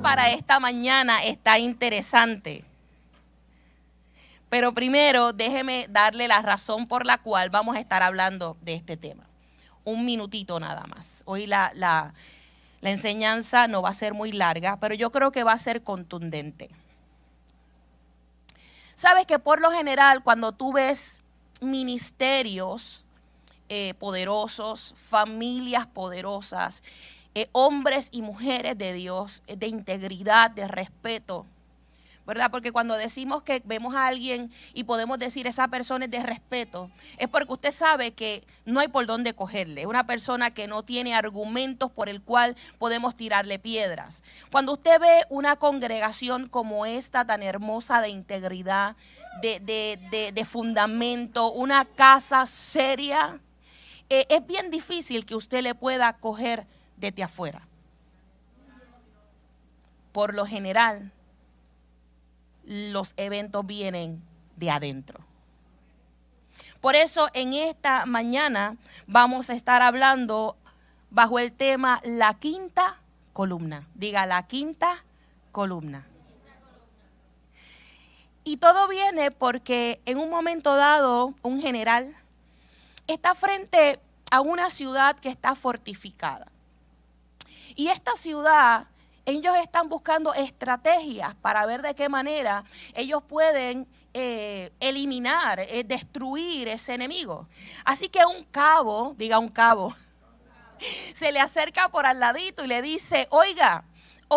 para esta mañana está interesante. Pero primero, déjeme darle la razón por la cual vamos a estar hablando de este tema. Un minutito nada más. Hoy la, la, la enseñanza no va a ser muy larga, pero yo creo que va a ser contundente. Sabes que por lo general cuando tú ves ministerios eh, poderosos, familias poderosas, eh, hombres y mujeres de Dios, eh, de integridad, de respeto, ¿verdad? Porque cuando decimos que vemos a alguien y podemos decir esa persona es de respeto, es porque usted sabe que no hay por dónde cogerle. Es una persona que no tiene argumentos por el cual podemos tirarle piedras. Cuando usted ve una congregación como esta, tan hermosa de integridad, de, fundamento, una casa seria, eh, es bien difícil que usted le pueda coger desde afuera. Por lo general, los eventos vienen de adentro. Por eso en esta mañana vamos a estar hablando bajo el tema la quinta columna. Diga la quinta columna. Y todo viene porque en un momento dado un general está frente a una ciudad que está fortificada. Y esta ciudad ellos están buscando estrategias para ver de qué manera ellos pueden eh, eliminar, eh, destruir ese enemigo. Así que un cabo, diga un cabo, se le acerca por al ladito y le dice, oiga,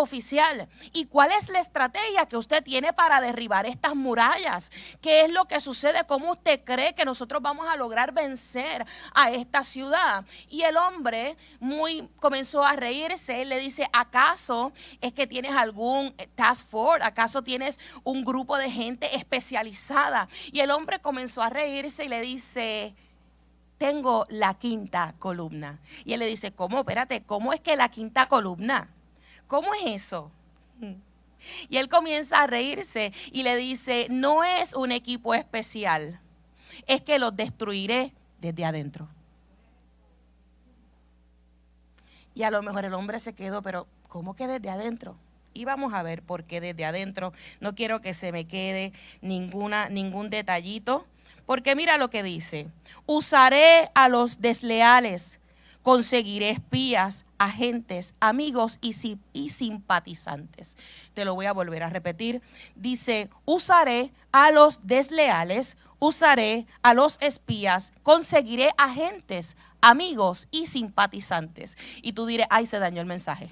oficial. ¿Y cuál es la estrategia que usted tiene para derribar estas murallas? ¿Qué es lo que sucede? ¿Cómo usted cree que nosotros vamos a lograr vencer a esta ciudad? Y el hombre muy comenzó a reírse. le dice, ¿acaso es que tienes algún task force? ¿Acaso tienes un grupo de gente especializada? Y el hombre comenzó a reírse y le dice, tengo la quinta columna. Y él le dice, ¿cómo? Espérate, ¿cómo es que la quinta columna? ¿Cómo es eso? Y él comienza a reírse y le dice, no es un equipo especial, es que los destruiré desde adentro. Y a lo mejor el hombre se quedó, pero ¿cómo que desde adentro? Y vamos a ver por qué desde adentro. No quiero que se me quede ninguna, ningún detallito, porque mira lo que dice. Usaré a los desleales conseguiré espías, agentes, amigos y, simpatizantes. Te lo voy a volver a repetir. Dice, usaré a los desleales, usaré a los espías, conseguiré agentes, amigos y simpatizantes. Y tú dirás, ay, se dañó el mensaje.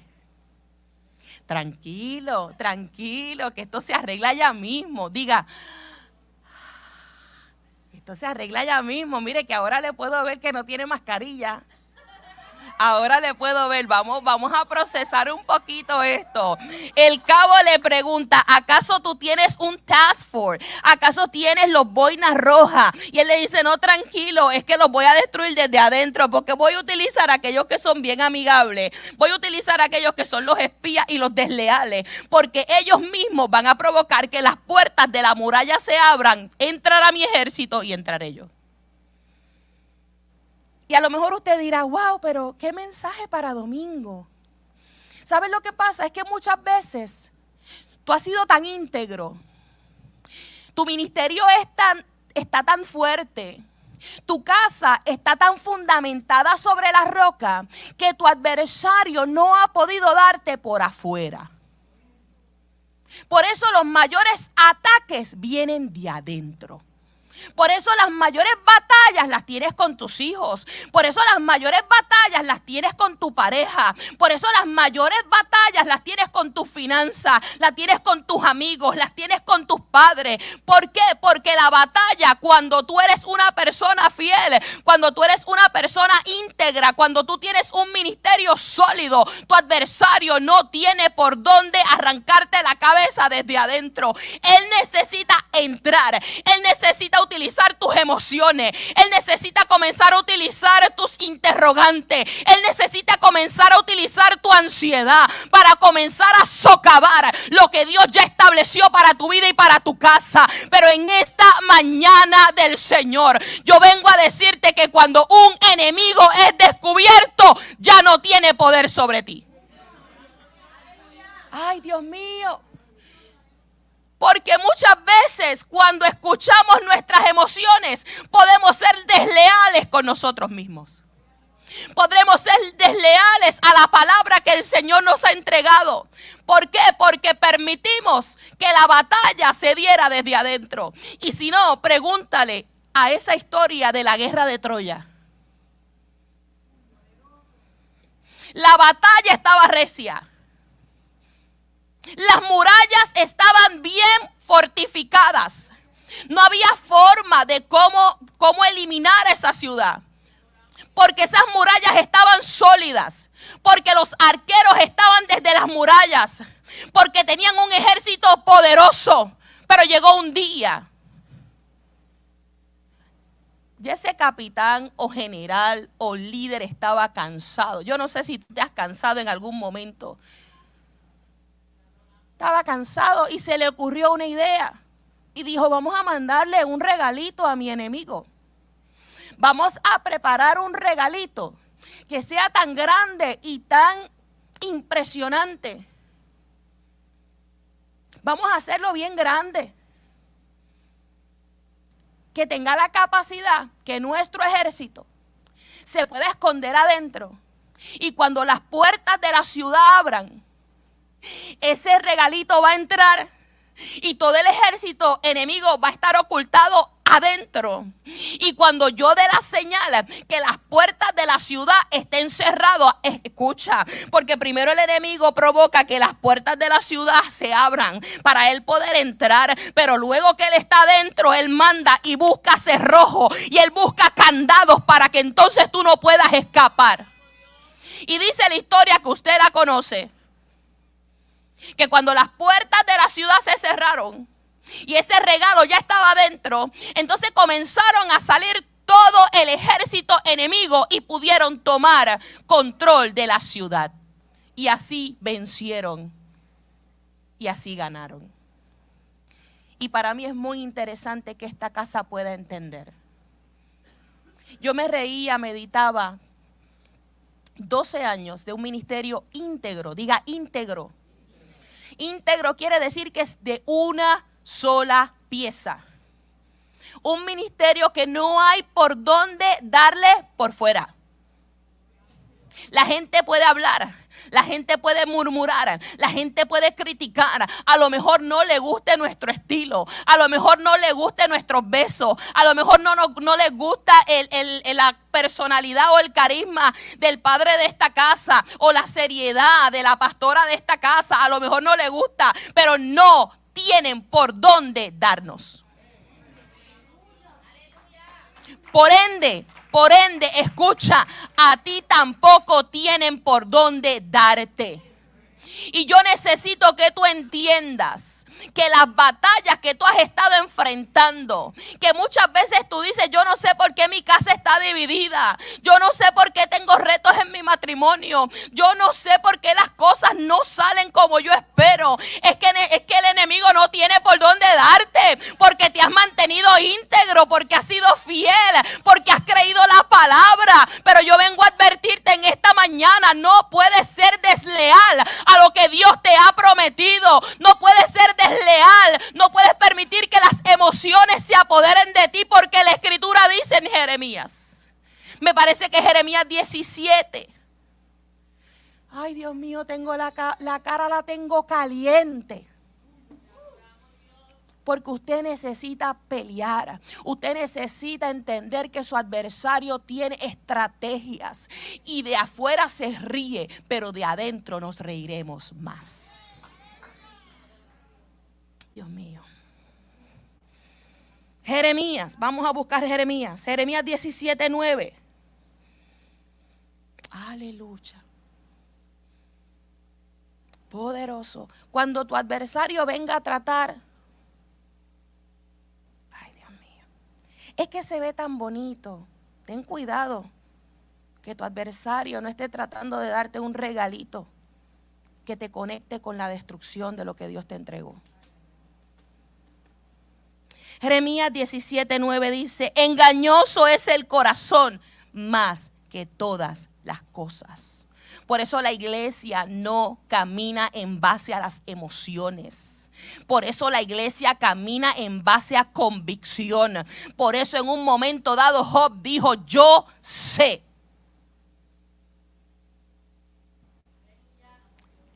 Tranquilo, tranquilo, que esto se arregla ya mismo. Diga, esto se arregla ya mismo. Mire que ahora le puedo ver que no tiene mascarilla. Ahora le puedo ver, vamos, vamos a procesar un poquito esto. El cabo le pregunta, ¿acaso tú tienes un task force? ¿Acaso tienes los boinas rojas? Y él le dice, no, tranquilo, es que los voy a destruir desde adentro porque voy a utilizar aquellos que son bien amigables. Voy a utilizar aquellos que son los espías y los desleales porque ellos mismos van a provocar que las puertas de la muralla se abran, entrará mi ejército y entraré yo. Y a lo mejor usted dirá, wow, pero qué mensaje para domingo. ¿Sabes lo que pasa? Es que muchas veces tú has sido tan íntegro, tu ministerio es tan, está tan fuerte, tu casa está tan fundamentada sobre la roca que tu adversario no ha podido darte por afuera. Por eso los mayores ataques vienen de adentro. Por eso las mayores batallas las tienes con tus hijos. Por eso las mayores batallas las tienes con tu pareja. Por eso las mayores batallas las tienes con tus finanzas, las tienes con tus amigos, las tienes con tus padres. ¿Por qué? Porque la batalla cuando tú eres una persona fiel, cuando tú eres una persona íntegra, cuando tú tienes un ministerio sólido, tu adversario no tiene por dónde arrancarte la cabeza desde adentro. Él necesita entrar. Él necesita utilizar tus emociones. Él necesita comenzar a utilizar tus interrogantes. Él necesita comenzar a utilizar tu ansiedad para comenzar a socavar lo que Dios ya estableció para tu vida y para tu casa. Pero en esta mañana del Señor, yo vengo a decirte que cuando un enemigo es descubierto, ya no tiene poder sobre ti. Ay, Dios mío. Porque muchas veces cuando escuchamos nuestras podemos ser desleales con nosotros mismos. Podremos ser desleales a la palabra que el Señor nos ha entregado. ¿Por qué? Porque permitimos que la batalla se diera desde adentro. Y si no, pregúntale a esa historia de la guerra de Troya. La batalla estaba recia. Las murallas estaban bien fortificadas. No había forma de cómo, cómo eliminar esa ciudad. Porque esas murallas estaban sólidas. Porque los arqueros estaban desde las murallas. Porque tenían un ejército poderoso. Pero llegó un día. Y ese capitán o general o líder estaba cansado. Yo no sé si te has cansado en algún momento estaba cansado y se le ocurrió una idea. Y dijo, vamos a mandarle un regalito a mi enemigo. Vamos a preparar un regalito que sea tan grande y tan impresionante. Vamos a hacerlo bien grande. Que tenga la capacidad que nuestro ejército se pueda esconder adentro. Y cuando las puertas de la ciudad abran, ese regalito va a entrar y todo el ejército enemigo va a estar ocultado adentro. Y cuando yo dé la señal que las puertas de la ciudad estén cerradas, escucha, porque primero el enemigo provoca que las puertas de la ciudad se abran para él poder entrar, pero luego que él está adentro, él manda y busca cerrojo y él busca candados para que entonces tú no puedas escapar. Y dice la historia que usted la conoce que cuando las puertas de la ciudad se cerraron y ese regalo ya estaba adentro, entonces comenzaron a salir todo el ejército enemigo y pudieron tomar control de la ciudad. Y así vencieron y así ganaron. Y para mí es muy interesante que esta casa pueda entender. Yo me reía, meditaba 12 años de un ministerio íntegro, diga íntegro, Íntegro quiere decir que es de una sola pieza. Un ministerio que no hay por dónde darle por fuera. La gente puede hablar, la gente puede murmurar, la gente puede criticar. A lo mejor no le guste nuestro estilo, a lo mejor no le guste nuestros besos, a lo mejor no, no, no le gusta la personalidad o el carisma del padre de esta casa o la seriedad de la pastora de esta casa. A lo mejor no le gusta, pero no tienen por dónde darnos. Por ende, por ende, escucha, a ti tampoco tienen por dónde darte. Y yo necesito que tú entiendas que las batallas que tú has estado enfrentando, que muchas veces tú dices, yo no sé por qué mi casa está dividida, yo no sé por qué tengo retos en mi matrimonio, yo no sé por qué las cosas no salen como yo espero. Es que, es que el enemigo no tiene por dónde darte, porque te has mantenido íntegro, porque has sido fiel, porque has creído la palabra. Pero yo vengo a advertirte en esta mañana, no puedes ser desleal a lo que Dios te ha prometido, no puedes ser desleal leal. No puedes permitir que las emociones se apoderen de ti porque la escritura dice en Jeremías. Me parece que Jeremías 17. Ay, Dios mío, tengo la, la cara la tengo caliente. Porque usted necesita pelear. Usted necesita entender que su adversario tiene estrategias. Y de afuera se ríe, pero de adentro nos reiremos más. Dios mío. Jeremías, vamos a buscar Jeremías. Jeremías 17, 9. Aleluya. Poderoso. Cuando tu adversario venga a tratar. Ay, Dios mío. Es que se ve tan bonito. Ten cuidado. Que tu adversario no esté tratando de darte un regalito que te conecte con la destrucción de lo que Dios te entregó. Jeremías 17:9 dice, engañoso es el corazón más que todas las cosas. Por eso la iglesia no camina en base a las emociones. Por eso la iglesia camina en base a convicción. Por eso en un momento dado Job dijo, yo sé.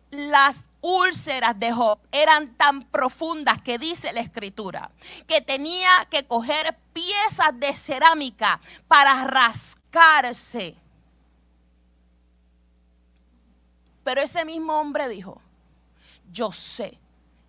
Las úlceras de Job eran tan profundas que dice la escritura que tenía que coger piezas de cerámica para rascarse Pero ese mismo hombre dijo, yo sé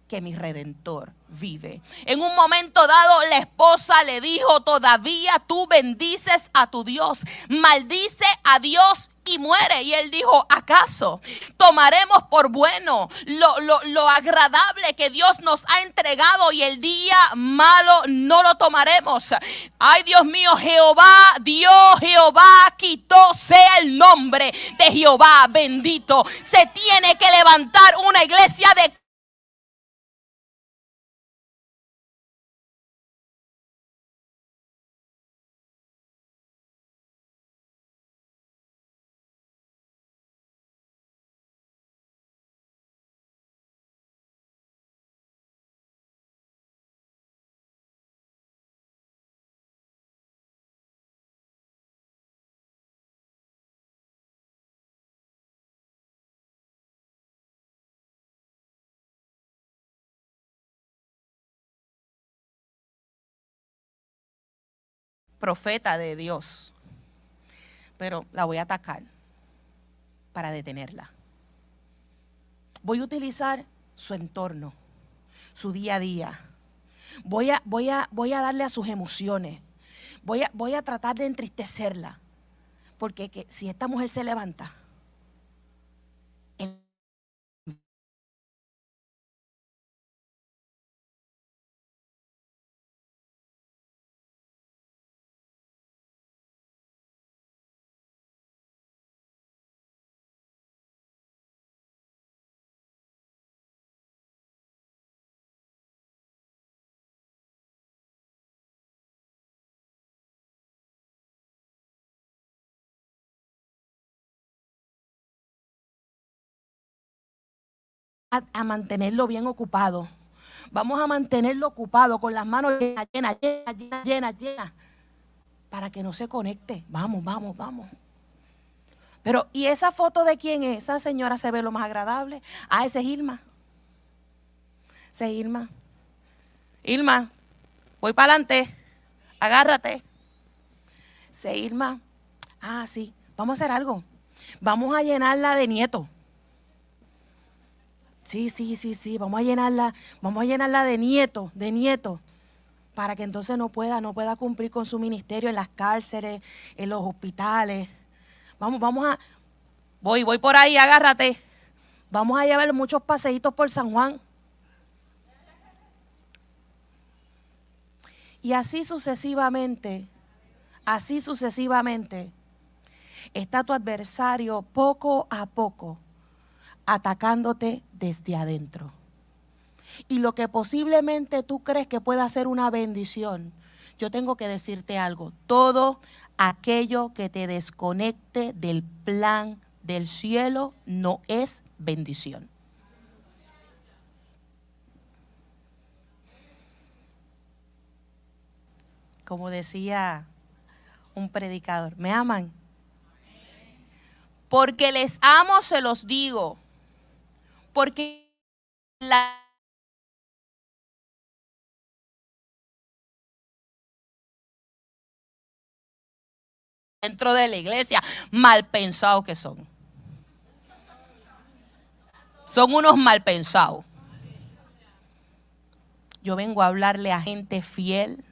que mi redentor vive. En un momento dado la esposa le dijo, todavía tú bendices a tu Dios, maldice a Dios y muere. Y él dijo, ¿acaso tomaremos por bueno lo, lo, agradable que Dios nos ha entregado y el día malo no lo tomaremos? Ay Dios mío, Jehová, Dios, Jehová quitó, sea el nombre de Jehová bendito. Se tiene que levantar una iglesia de profeta de Dios, pero la voy a atacar para detenerla. Voy a utilizar su entorno, su día a día. Voy a, voy a, voy a darle a sus emociones. Voy a, voy a tratar de entristecerla. Porque que, si esta mujer se levanta, a, mantenerlo bien ocupado. Vamos a mantenerlo ocupado con las manos llenas, llenas, llenas, llenas, para que no se conecte. Vamos, vamos, vamos. Pero, ¿y esa foto de quién es? Esa señora se ve lo más agradable. Ah, ese es Irma. Ese es Irma. Irma, voy para adelante. Agárrate. Ese Irma. Ah, sí. Vamos a hacer algo. Vamos a llenarla de nietos. Sí, sí, sí, sí, vamos a llenarla, vamos a llenarla de nietos, de nietos, para que entonces no pueda, no pueda cumplir con su ministerio en las cárceles, en los hospitales. Vamos, vamos a, voy, voy por ahí, agárrate. Vamos a llevar muchos paseitos por San Juan. Y así sucesivamente, así sucesivamente, está tu adversario poco a poco atacándote desde adentro. Y lo que posiblemente tú crees que pueda ser una bendición, yo tengo que decirte algo, todo aquello que te desconecte del plan del cielo no es bendición. Como decía un predicador, ¿me aman? Porque les amo, se los digo porque la dentro de la iglesia, mal pensados que son. Son unos mal pensados. Yo vengo a hablarle a gente fiel,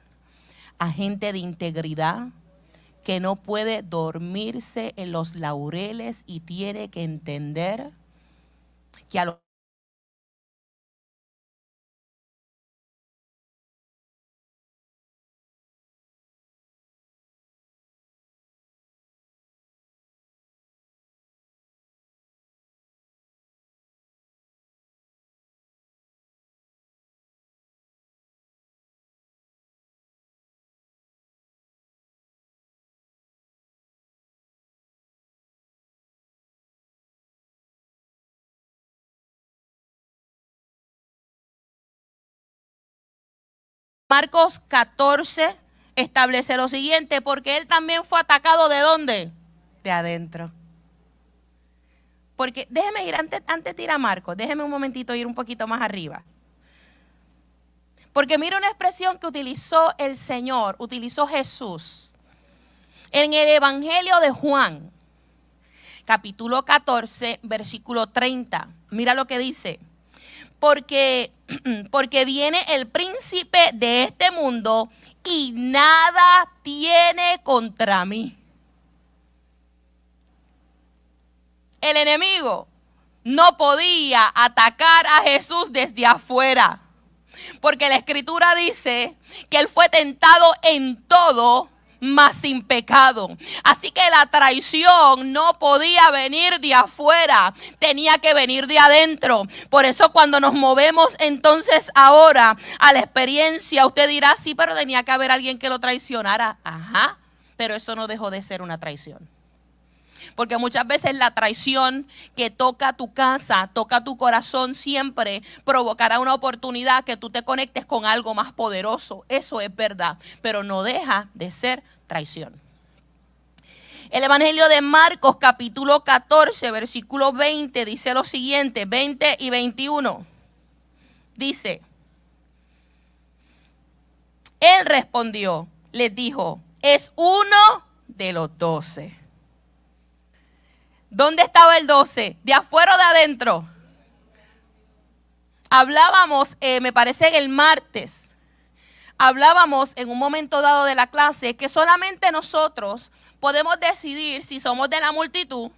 a gente de integridad, que no puede dormirse en los laureles y tiene que entender que Marcos 14 establece lo siguiente, porque él también fue atacado de dónde? De adentro. Porque déjeme ir, antes, antes de ir a Marcos, déjeme un momentito ir un poquito más arriba. Porque mira una expresión que utilizó el Señor, utilizó Jesús. En el Evangelio de Juan, capítulo 14, versículo 30. Mira lo que dice. Porque, porque viene el príncipe de este mundo y nada tiene contra mí. El enemigo no podía atacar a Jesús desde afuera. Porque la escritura dice que él fue tentado en todo, mas sin pecado. Así que la traición no podía venir de afuera, tenía que venir de adentro. Por eso cuando nos movemos entonces ahora a la experiencia, usted dirá, sí, pero tenía que haber alguien que lo traicionara. Ajá, pero eso no dejó de ser una traición. Porque muchas veces la traición que toca tu casa, toca tu corazón, siempre provocará una oportunidad que tú te conectes con algo más poderoso. Eso es verdad, pero no deja de ser traición. El Evangelio de Marcos capítulo 14, versículo 20 dice lo siguiente, 20 y 21. Dice, él respondió, les dijo, es uno de los doce ¿Dónde estaba el 12? ¿De afuera o de adentro? Hablábamos, eh, me parece el martes, hablábamos en un momento dado de la clase que solamente nosotros podemos decidir si somos de la multitud,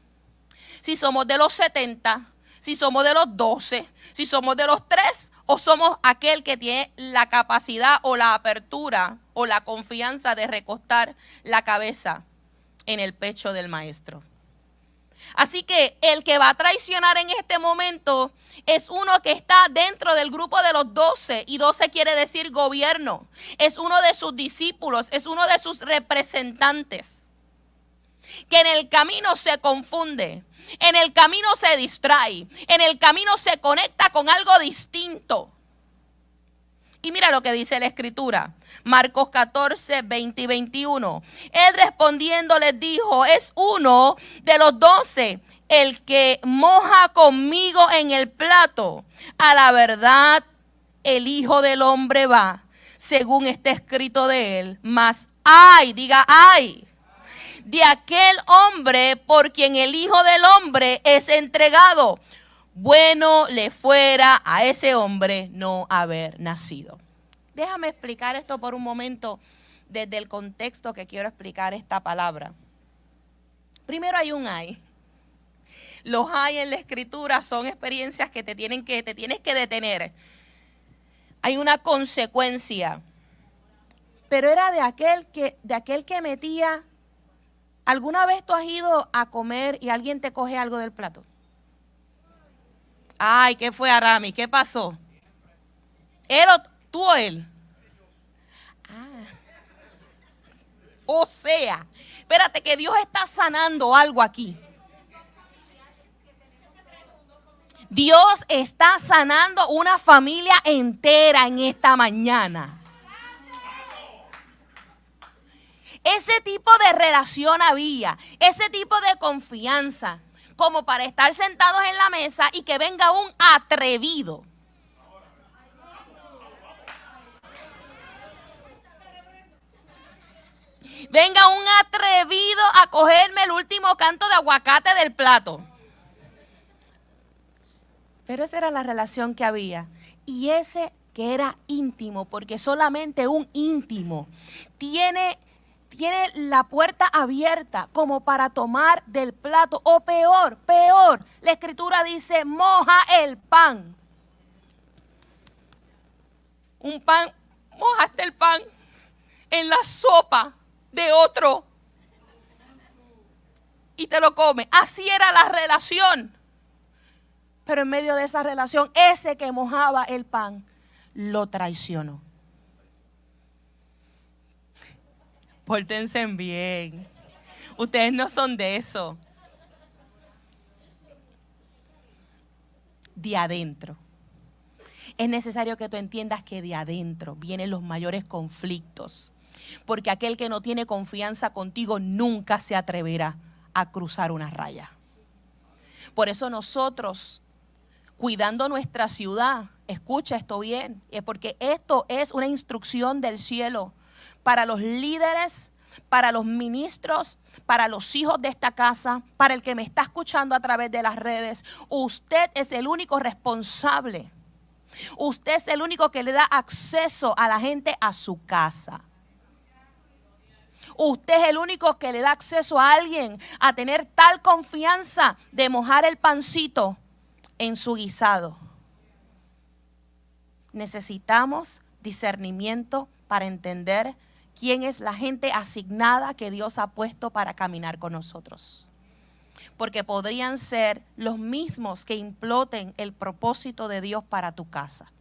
si somos de los 70, si somos de los 12, si somos de los 3 o somos aquel que tiene la capacidad o la apertura o la confianza de recostar la cabeza en el pecho del maestro. Así que el que va a traicionar en este momento es uno que está dentro del grupo de los doce, y doce quiere decir gobierno. Es uno de sus discípulos, es uno de sus representantes. Que en el camino se confunde, en el camino se distrae, en el camino se conecta con algo distinto. Y mira lo que dice la escritura. Marcos 14, 20 y 21. Él respondiendo les dijo, es uno de los doce el que moja conmigo en el plato. A la verdad, el Hijo del Hombre va, según está escrito de él. Mas ay, diga ay, de aquel hombre por quien el Hijo del Hombre es entregado bueno le fuera a ese hombre no haber nacido. Déjame explicar esto por un momento desde el contexto que quiero explicar esta palabra. Primero hay un hay. Los hay en la escritura son experiencias que te tienen que te tienes que detener. Hay una consecuencia. Pero era de aquel que de aquel que metía ¿Alguna vez tú has ido a comer y alguien te coge algo del plato? Ay, ¿qué fue Arami? ¿Qué pasó? ¿Él o tú o él? Ah. O sea, espérate que Dios está sanando algo aquí. Dios está sanando una familia entera en esta mañana. Ese tipo de relación había, ese tipo de confianza como para estar sentados en la mesa y que venga un atrevido. Venga un atrevido a cogerme el último canto de aguacate del plato. Pero esa era la relación que había. Y ese que era íntimo, porque solamente un íntimo tiene tiene la puerta abierta como para tomar del plato. O peor, peor, la escritura dice, moja el pan. Un pan, mojaste el pan en la sopa de otro y te lo come. Así era la relación. Pero en medio de esa relación, ese que mojaba el pan lo traicionó. Pórtense bien. Ustedes no son de eso. De adentro. es necesario que tú entiendas que de adentro vienen los mayores conflictos. Porque aquel que no tiene confianza contigo nunca se atreverá a cruzar una raya. Por eso nosotros, cuidando nuestra ciudad, escucha esto bien, es porque esto es una instrucción del cielo para los líderes, para los ministros, para los hijos de esta casa, para el que me está escuchando a través de las redes. Usted es el único responsable. Usted es el único que le da acceso a la gente a su casa. Usted es el único que le da acceso a alguien a tener tal confianza de mojar el pancito en su guisado. Necesitamos discernimiento para entender quién es la gente asignada que Dios ha puesto para caminar con nosotros. Porque podrían ser los mismos que imploten el propósito de Dios para tu casa.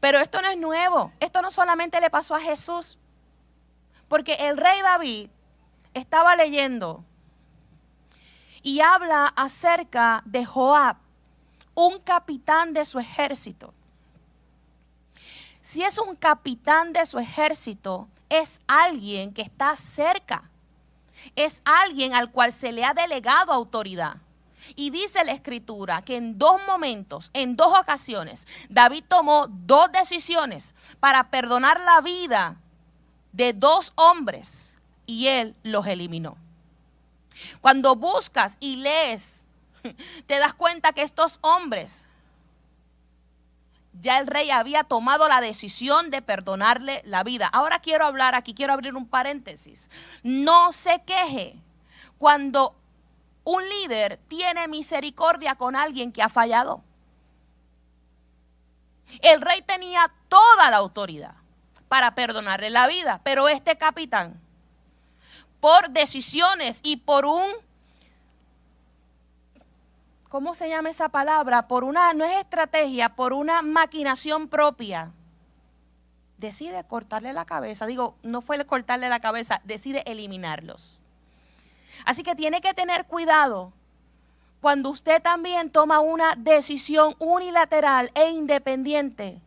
Pero esto no es nuevo. Esto no solamente le pasó a Jesús. Porque el rey David estaba leyendo y habla acerca de Joab, un capitán de su ejército. Si es un capitán de su ejército, es alguien que está cerca. Es alguien al cual se le ha delegado autoridad. Y dice la escritura que en dos momentos, en dos ocasiones, David tomó dos decisiones para perdonar la vida de dos hombres y él los eliminó. Cuando buscas y lees, te das cuenta que estos hombres, ya el rey había tomado la decisión de perdonarle la vida. Ahora quiero hablar aquí, quiero abrir un paréntesis. No se queje cuando un líder tiene misericordia con alguien que ha fallado. El rey tenía toda la autoridad para perdonarle la vida, pero este capitán, por decisiones y por un, ¿cómo se llama esa palabra? Por una, no es estrategia, por una maquinación propia, decide cortarle la cabeza. Digo, no fue cortarle la cabeza, decide eliminarlos. Así que tiene que tener cuidado cuando usted también toma una decisión unilateral e independiente,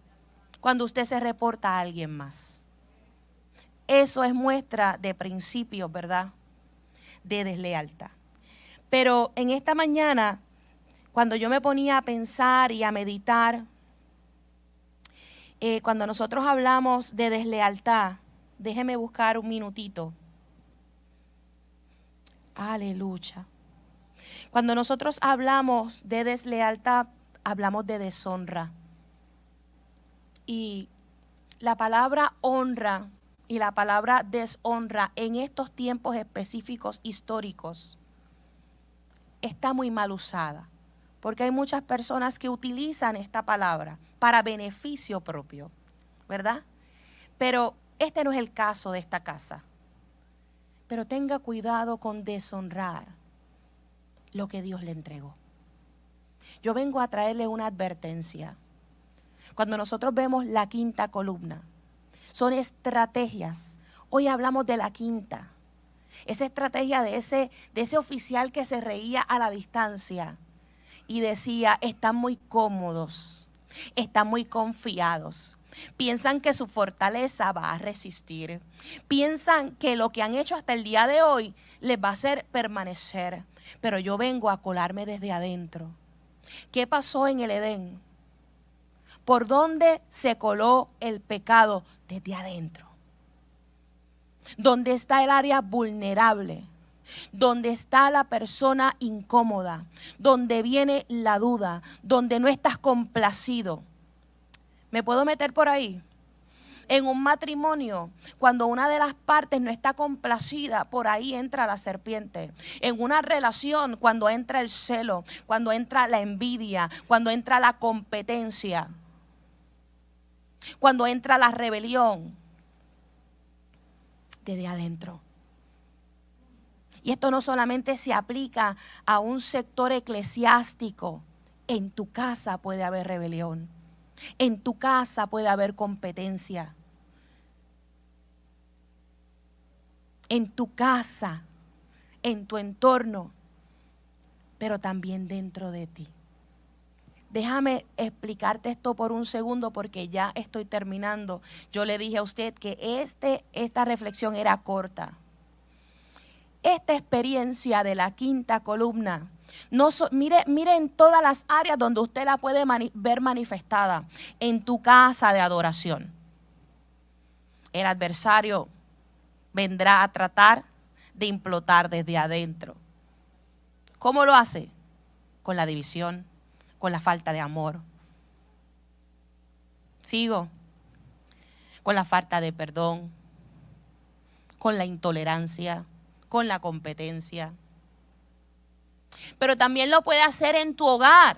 cuando usted se reporta a alguien más. Eso es muestra de principio, ¿verdad? De deslealtad. Pero en esta mañana, cuando yo me ponía a pensar y a meditar, eh, cuando nosotros hablamos de deslealtad, déjeme buscar un minutito. Aleluya. Cuando nosotros hablamos de deslealtad, hablamos de deshonra. Y la palabra honra y la palabra deshonra en estos tiempos específicos históricos está muy mal usada, porque hay muchas personas que utilizan esta palabra para beneficio propio, ¿verdad? Pero este no es el caso de esta casa. Pero tenga cuidado con deshonrar lo que Dios le entregó. Yo vengo a traerle una advertencia. Cuando nosotros vemos la quinta columna, son estrategias. Hoy hablamos de la quinta. Esa estrategia de ese, de ese oficial que se reía a la distancia y decía, están muy cómodos, están muy confiados. Piensan que su fortaleza va a resistir. Piensan que lo que han hecho hasta el día de hoy les va a hacer permanecer. Pero yo vengo a colarme desde adentro. ¿Qué pasó en el Edén? ¿Por dónde se coló el pecado? Desde adentro. ¿Dónde está el área vulnerable? Donde está la persona incómoda, donde viene la duda, donde no estás complacido. ¿Me puedo meter por ahí? En un matrimonio, cuando una de las partes no está complacida, por ahí entra la serpiente. En una relación, cuando entra el celo, cuando entra la envidia, cuando entra la competencia, cuando entra la rebelión, desde adentro. Y esto no solamente se aplica a un sector eclesiástico, en tu casa puede haber rebelión. En tu casa puede haber competencia. En tu casa, en tu entorno, pero también dentro de ti. Déjame explicarte esto por un segundo porque ya estoy terminando. Yo le dije a usted que este, esta reflexión era corta. Esta experiencia de la quinta columna, no mire, mire en todas las áreas donde usted la puede ver manifestada. En tu casa de adoración. El adversario vendrá a tratar de implotar desde adentro. ¿Cómo lo hace? Con la división, con la falta de amor. Sigo. Con la falta de perdón, con la intolerancia, con la competencia. Pero también lo puede hacer en tu hogar,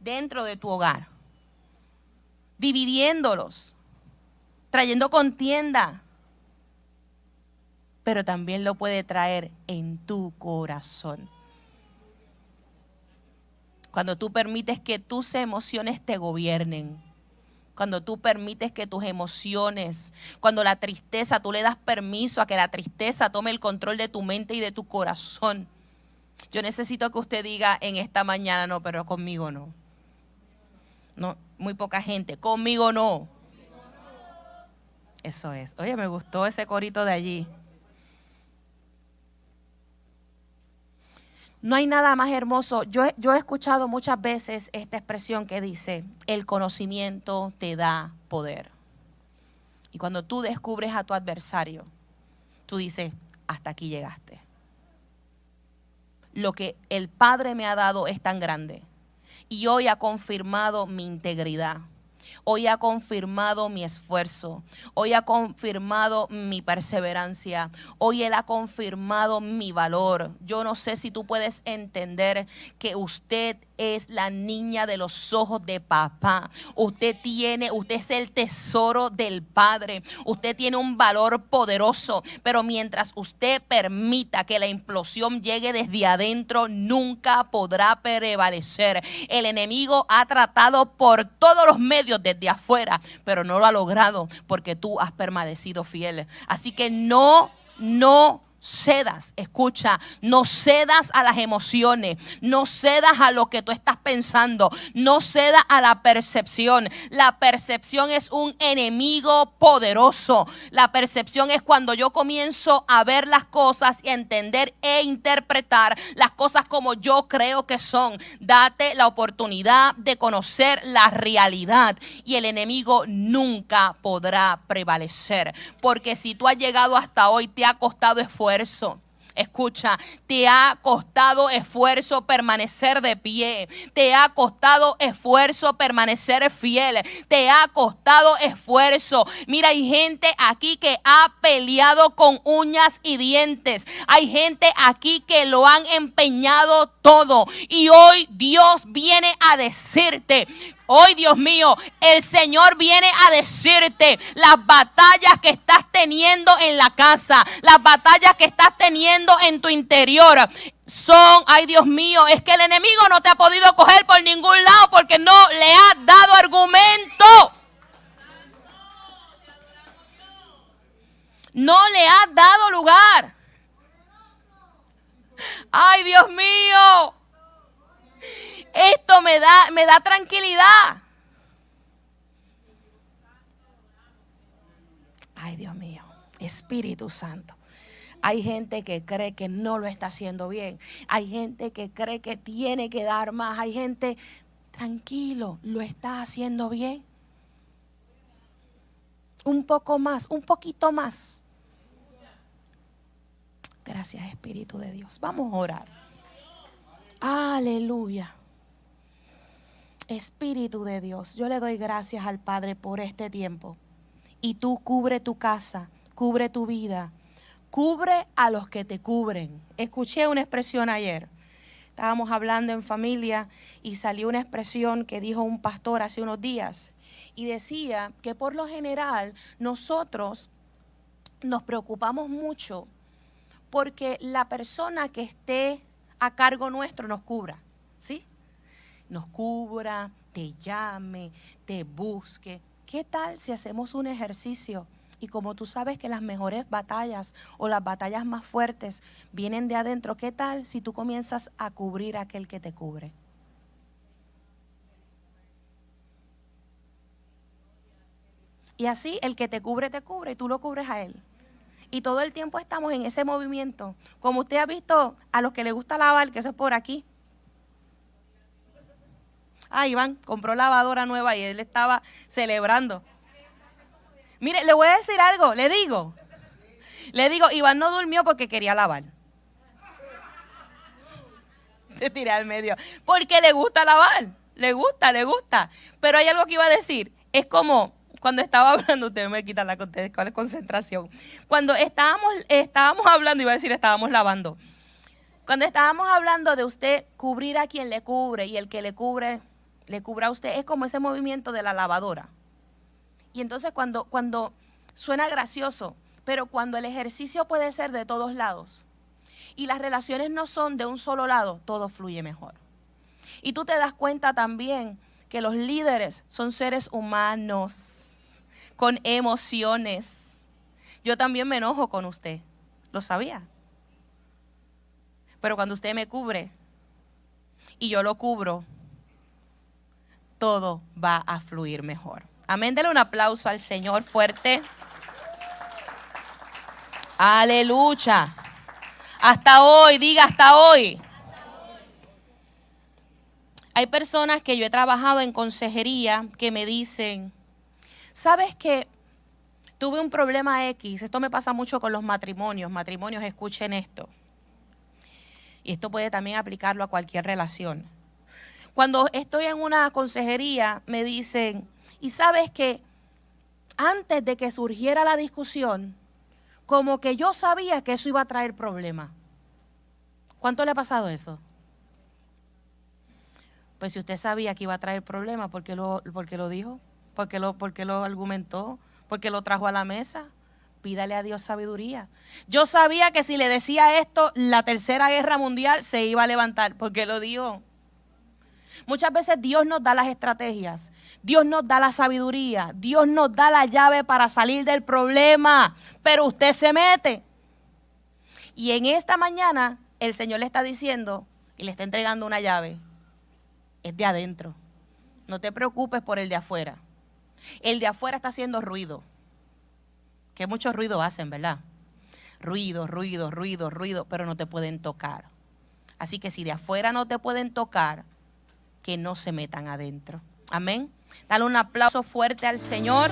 dentro de tu hogar, dividiéndolos, trayendo contienda. Pero también lo puede traer en tu corazón. Cuando tú permites que tus emociones te gobiernen. Cuando tú permites que tus emociones, cuando la tristeza, tú le das permiso a que la tristeza tome el control de tu mente y de tu corazón. Yo necesito que usted diga en esta mañana, no, pero conmigo no. No, muy poca gente, conmigo no. Eso es. Oye, me gustó ese corito de allí. No hay nada más hermoso. Yo, he escuchado muchas veces esta expresión que dice, el conocimiento te da poder. Y cuando tú descubres a tu adversario, tú dices, hasta aquí llegaste. Lo que el Padre me ha dado es tan grande. Y hoy ha confirmado mi integridad Hoy ha confirmado mi esfuerzo. Hoy ha confirmado mi perseverancia. Hoy Él ha confirmado mi valor. Yo no sé si tú puedes entender que usted es la niña de los ojos de papá. Usted tiene, usted es el tesoro del Padre. Usted tiene un valor poderoso, pero mientras usted permita que la implosión llegue desde adentro, nunca podrá prevalecer. El enemigo ha tratado por todos los medios desde afuera, pero no lo ha logrado porque tú has permanecido fiel. Así que no, no cedas, escucha, no cedas a las emociones, no cedas a lo que tú estás pensando, no cedas a la percepción. La percepción es un enemigo poderoso. La percepción es cuando yo comienzo a ver las cosas y entender e interpretar las cosas como yo creo que son. Date la oportunidad de conocer la realidad y el enemigo nunca podrá prevalecer. Porque si tú has llegado hasta hoy, te ha costado esfuerzo esfuerzo. Escucha, te ha costado esfuerzo permanecer de pie. Te ha costado esfuerzo permanecer fiel. Te ha costado esfuerzo. Mira, hay gente aquí que ha peleado con uñas y dientes. Hay gente aquí que lo han empeñado todo. Y hoy Dios viene a decirte Hoy, Dios mío, el Señor viene a decirte las batallas que estás teniendo en la casa, las batallas que estás teniendo en tu interior. Son, ay Dios mío, es que el enemigo no te ha podido coger por ningún lado porque no le ha dado argumento. No le ha dado lugar. Ay Dios mío. Esto me da, me da tranquilidad. Ay, Dios mío, Espíritu Santo. Hay gente que cree que no lo está haciendo bien. Hay gente que cree que tiene que dar más. Hay gente, tranquilo, lo está haciendo bien. Un poco más, un poquito más. Gracias Espíritu de Dios. Vamos a orar. Aleluya. Espíritu de Dios, yo le doy gracias al Padre por este tiempo. Y tú cubre tu casa, cubre tu vida, cubre a los que te cubren. Escuché una expresión ayer. Estábamos hablando en familia y salió una expresión que dijo un pastor hace unos días. Y decía que por lo general nosotros nos preocupamos mucho porque la persona que esté a cargo nuestro nos cubra. ¿Sí? Nos cubra, te llame, te busque. ¿Qué tal si hacemos un ejercicio Y como tú sabes que las mejores batallas o las batallas más fuertes vienen de adentro, ¿qué tal si tú comienzas a cubrir a aquel que te cubre? Y así el que te cubre, te cubre y tú lo cubres a él. Y todo el tiempo estamos en ese movimiento. Como usted ha visto a los que les gusta lavar, que eso es por aquí. Ah, Iván compró lavadora nueva y él estaba celebrando. Mire, le voy a decir algo, le digo. Le digo, Iván no durmió porque quería lavar. Se tiré al medio. Porque le gusta lavar. Le gusta, le gusta. Pero hay algo que iba a decir. Es como, cuando estaba hablando, usted me quita la concentración. Cuando estábamos, estábamos hablando, iba a decir, estábamos lavando. Cuando estábamos hablando de usted cubrir a quien le cubre y el que le cubre, le cubra a usted, es como ese movimiento de la lavadora. Y entonces cuando, cuando suena gracioso, pero cuando el ejercicio puede ser de todos lados y las relaciones no son de un solo lado, todo fluye mejor. Y tú te das cuenta también que los líderes son seres humanos con emociones. Yo también me enojo con usted, lo sabía. Pero cuando usted me cubre y yo lo cubro, todo va a fluir mejor. Amén, dele un aplauso al Señor fuerte. Aleluya. Hasta hoy, diga hasta hoy. Hay personas que yo he trabajado en consejería que me dicen, ¿Sabes que tuve un problema X? Esto me pasa mucho con los matrimonios. Matrimonios, escuchen esto. Y esto puede también aplicarlo a cualquier relación. Cuando estoy en una consejería, me dicen, y sabes que antes de que surgiera la discusión, como que yo sabía que eso iba a traer problemas. ¿Cuánto le ha pasado eso? Pues si usted sabía que iba a traer problemas, ¿por qué lo, por qué lo dijo? porque lo, porque lo argumentó, porque lo trajo a la mesa. Pídale a Dios sabiduría. Yo sabía que si le decía esto, la tercera guerra mundial se iba a levantar, porque lo dijo. Muchas veces Dios nos da las estrategias, Dios nos da la sabiduría, Dios nos da la llave para salir del problema, pero usted se mete. Y en esta mañana el Señor le está diciendo y le está entregando una llave. Es de adentro. No te preocupes por el de afuera. El de afuera está haciendo ruido. Que mucho ruido hacen, ¿verdad? Ruido, ruido, ruido, ruido, pero no te pueden tocar. Así que si de afuera no te pueden tocar, que no se metan adentro. Amén. Dale un aplauso fuerte al Señor.